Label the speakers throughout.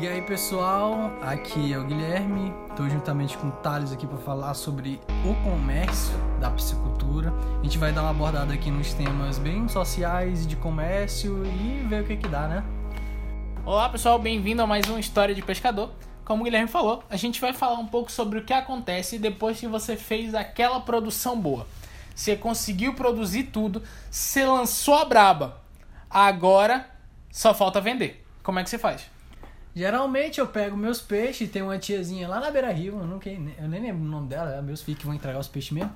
Speaker 1: E aí pessoal, aqui é o Guilherme, estou juntamente com o Thales aqui para falar sobre o comércio da piscicultura. A gente vai dar uma abordada aqui nos temas bem sociais de comércio e ver o que que dá, né?
Speaker 2: Olá pessoal, bem-vindo a mais uma História de Pescador. Como o Guilherme falou, a gente vai falar um pouco sobre o que acontece depois que você fez aquela produção boa. Você conseguiu produzir tudo, você lançou a braba. Agora só falta vender. Como é que você faz?
Speaker 1: Geralmente eu pego meus peixes, tem uma tiazinha lá na beira rio, eu, não, eu nem lembro o nome dela, é meus filhos que vão entregar os peixes mesmo.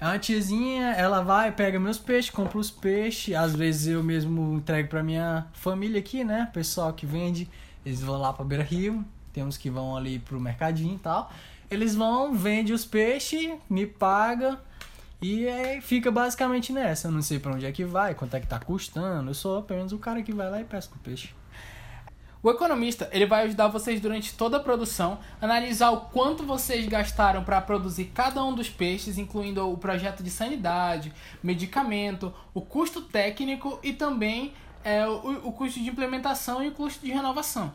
Speaker 1: É uma tiazinha, ela vai, pega meus peixes, compra os peixes, às vezes eu mesmo entrego pra minha família aqui, né? Pessoal que vende, eles vão lá pra beira rio, tem uns que vão ali pro mercadinho e tal. Eles vão, vende os peixes, me paga, e aí fica basicamente nessa. Eu não sei para onde é que vai, quanto é que tá custando. Eu sou apenas o cara que vai lá e pesca o peixe.
Speaker 2: O economista ele vai ajudar vocês durante toda a produção, analisar o quanto vocês gastaram para produzir cada um dos peixes, incluindo o projeto de sanidade, medicamento, o custo técnico e também é, o, o custo de implementação e o custo de renovação.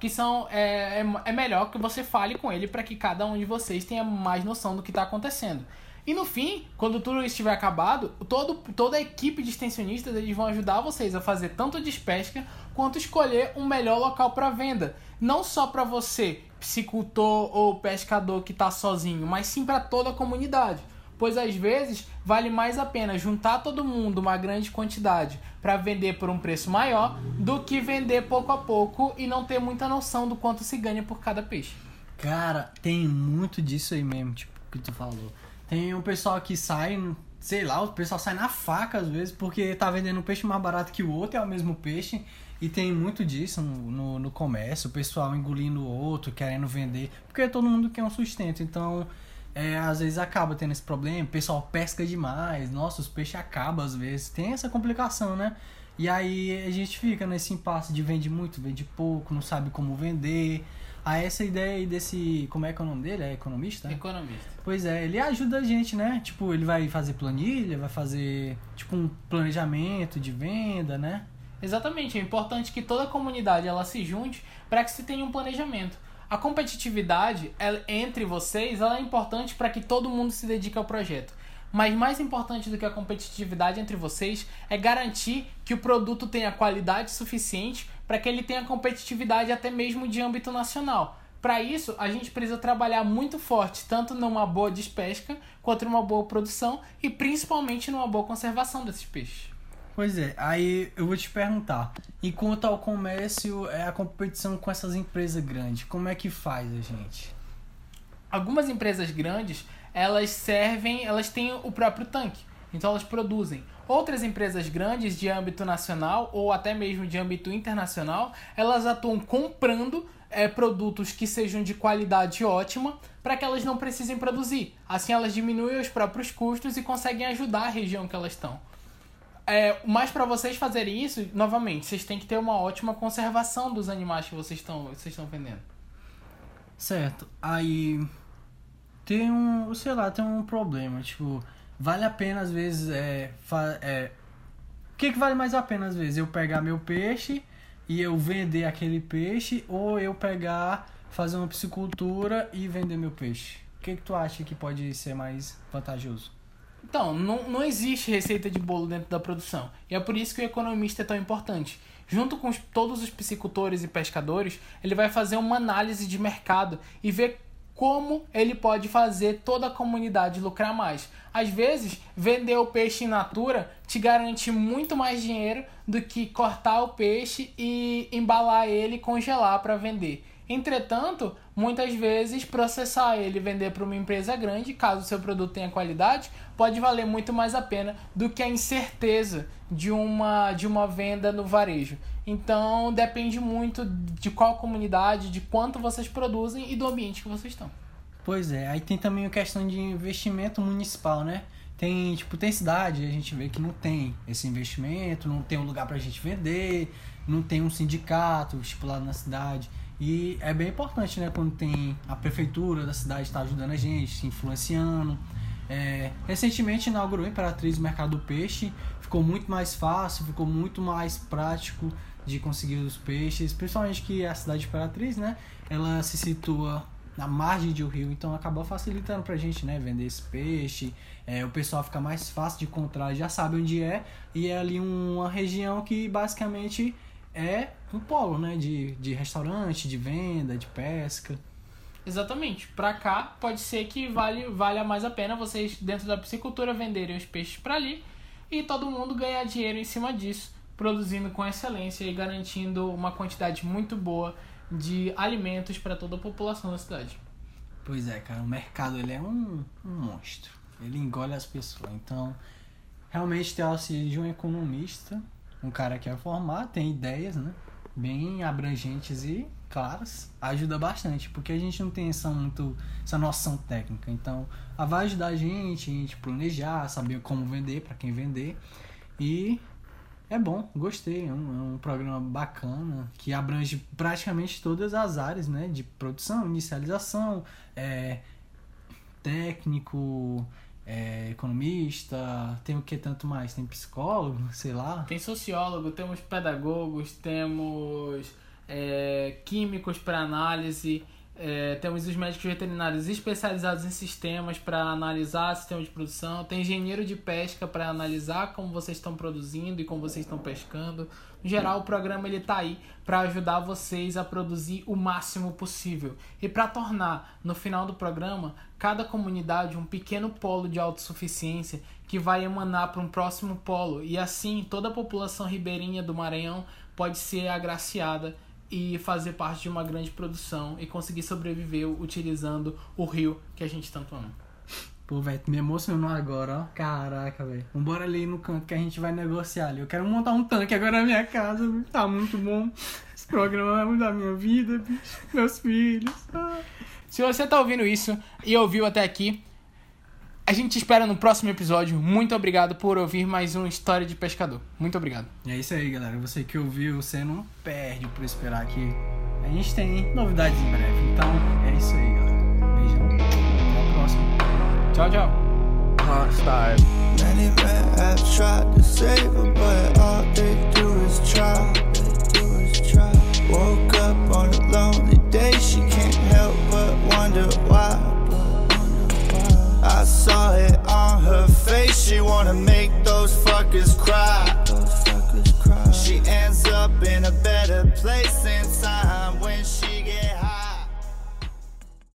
Speaker 2: Que são é, é, é melhor que você fale com ele para que cada um de vocês tenha mais noção do que está acontecendo. E no fim, quando tudo estiver acabado, todo, toda a equipe de extensionistas eles vão ajudar vocês a fazer tanto a despesca quanto escolher um melhor local para venda. Não só para você, piscicultor ou pescador que está sozinho, mas sim para toda a comunidade. Pois às vezes vale mais a pena juntar todo mundo uma grande quantidade para vender por um preço maior do que vender pouco a pouco e não ter muita noção do quanto se ganha por cada peixe.
Speaker 1: Cara, tem muito disso aí mesmo, tipo, que tu falou. Tem um pessoal que sai, sei lá, o pessoal sai na faca às vezes porque tá vendendo um peixe mais barato que o outro, é o mesmo peixe. E tem muito disso no, no, no comércio, o pessoal engolindo o outro, querendo vender, porque todo mundo quer um sustento. Então, é, às vezes acaba tendo esse problema, o pessoal pesca demais, nossa, os peixes acabam às vezes, tem essa complicação, né? E aí a gente fica nesse impasse de vende muito, vende pouco, não sabe como vender. A essa ideia aí desse. Como é que é o nome dele? É economista?
Speaker 2: Economista.
Speaker 1: Pois é, ele ajuda a gente, né? Tipo, ele vai fazer planilha, vai fazer tipo um planejamento de venda, né?
Speaker 2: Exatamente, é importante que toda a comunidade ela se junte para que se tenha um planejamento. A competitividade ela, entre vocês ela é importante para que todo mundo se dedique ao projeto. Mas mais importante do que a competitividade entre vocês é garantir que o produto tenha qualidade suficiente para que ele tenha competitividade até mesmo de âmbito nacional. Para isso, a gente precisa trabalhar muito forte, tanto numa boa despesca, quanto numa boa produção e principalmente numa boa conservação desses peixes.
Speaker 1: Pois é, aí eu vou te perguntar, enquanto ao comércio, é a competição com essas empresas grandes, como é que faz a gente?
Speaker 2: Algumas empresas grandes, elas servem, elas têm o próprio tanque, então elas produzem. Outras empresas grandes de âmbito nacional ou até mesmo de âmbito internacional, elas atuam comprando é, produtos que sejam de qualidade ótima para que elas não precisem produzir. Assim elas diminuem os próprios custos e conseguem ajudar a região que elas estão. É, mas para vocês fazerem isso, novamente, vocês têm que ter uma ótima conservação dos animais que vocês estão vocês estão vendendo.
Speaker 1: Certo. Aí tem um, sei lá, tem um problema, tipo, vale a pena às vezes é, é o que, que vale mais a pena às vezes? Eu pegar meu peixe e eu vender aquele peixe ou eu pegar, fazer uma piscicultura e vender meu peixe? O que, que tu acha que pode ser mais vantajoso?
Speaker 2: Então, não, não existe receita de bolo dentro da produção. E é por isso que o economista é tão importante. Junto com os, todos os piscicultores e pescadores, ele vai fazer uma análise de mercado e ver como ele pode fazer toda a comunidade lucrar mais. Às vezes, vender o peixe in natura te garante muito mais dinheiro do que cortar o peixe e embalar ele e congelar para vender. Entretanto, muitas vezes processar ele e vender para uma empresa grande, caso o seu produto tenha qualidade, pode valer muito mais a pena do que a incerteza de uma, de uma venda no varejo. Então depende muito de qual comunidade, de quanto vocês produzem e do ambiente que vocês estão.
Speaker 1: Pois é, aí tem também a questão de investimento municipal, né? Tem, tipo, tem cidade, a gente vê que não tem esse investimento, não tem um lugar pra gente vender, não tem um sindicato estipulado na cidade. E é bem importante, né? Quando tem a prefeitura da cidade está ajudando a gente, influenciando. É, recentemente inaugurou Imperatriz do Mercado do Peixe, ficou muito mais fácil, ficou muito mais prático de conseguir os peixes, principalmente que a cidade de Imperatriz, né? Ela se situa na margem de um rio, então acabou facilitando pra gente, né? Vender esse peixe, é, o pessoal fica mais fácil de encontrar, já sabe onde é, e é ali uma região que basicamente é um polo, né? De, de restaurante, de venda, de pesca.
Speaker 2: Exatamente. Pra cá, pode ser que vale, valha mais a pena vocês, dentro da piscicultura, venderem os peixes para ali e todo mundo ganhar dinheiro em cima disso, produzindo com excelência e garantindo uma quantidade muito boa de alimentos para toda a população da cidade.
Speaker 1: Pois é, cara, o mercado ele é um, um monstro. Ele engole as pessoas. Então, realmente ter auxílio de um economista, um cara que é formado, tem ideias, né? Bem abrangentes e claras, ajuda bastante, porque a gente não tem essa, muito, essa noção técnica. Então, vai ajudar a gente, a gente planejar, saber como vender, para quem vender. E é bom, gostei. É um, é um, programa bacana que abrange praticamente todas as áreas, né? De produção, inicialização, é, técnico, é, economista, tem o que tanto mais? Tem psicólogo, sei lá.
Speaker 2: Tem sociólogo, temos pedagogos, temos é, químicos para análise. É, temos os médicos veterinários especializados em sistemas para analisar sistema de produção. Tem engenheiro de pesca para analisar como vocês estão produzindo e como vocês estão pescando. No geral, o programa ele tá aí para ajudar vocês a produzir o máximo possível e para tornar no final do programa cada comunidade um pequeno polo de autossuficiência que vai emanar para um próximo polo e assim toda a população ribeirinha do Maranhão pode ser agraciada e fazer parte de uma grande produção e conseguir sobreviver utilizando o rio que a gente tanto ama.
Speaker 1: Pô, velho, me emocionou agora, ó. Caraca, velho. Vambora ali no canto que a gente vai negociar ali. Eu quero montar um tanque agora na minha casa. Tá muito bom. Esse programa vai mudar a minha vida, bicho. Meus filhos. Ah.
Speaker 2: Se você tá ouvindo isso e ouviu até aqui, a gente te espera no próximo episódio. Muito obrigado por ouvir mais uma História de Pescador. Muito obrigado.
Speaker 1: É isso aí, galera. Você que ouviu, você não perde por esperar aqui. A gente tem novidades em breve. Então, é isso aí, galera. Beijão. Até a próxima.
Speaker 2: Tchau, tchau.
Speaker 3: Many men have tried to save her, but all they do is try. Woke up on a lonely day, she can't help but wonder why. I saw it on her face. She wanna make those fuckers cry. She ends up in a better place in time when she get high.